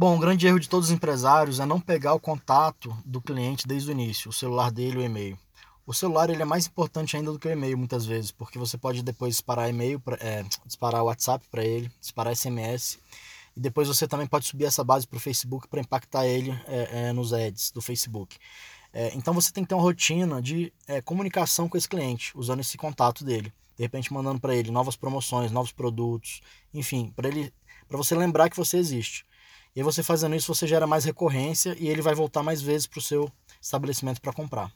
Bom, o grande erro de todos os empresários é não pegar o contato do cliente desde o início, o celular dele, o e-mail. O celular ele é mais importante ainda do que o e-mail muitas vezes, porque você pode depois disparar e-mail, é, disparar WhatsApp para ele, disparar SMS e depois você também pode subir essa base para o Facebook para impactar ele é, é, nos ads do Facebook. É, então você tem que ter uma rotina de é, comunicação com esse cliente, usando esse contato dele. De repente mandando para ele novas promoções, novos produtos, enfim, para ele, para você lembrar que você existe. E você fazendo isso, você gera mais recorrência e ele vai voltar mais vezes para o seu estabelecimento para comprar.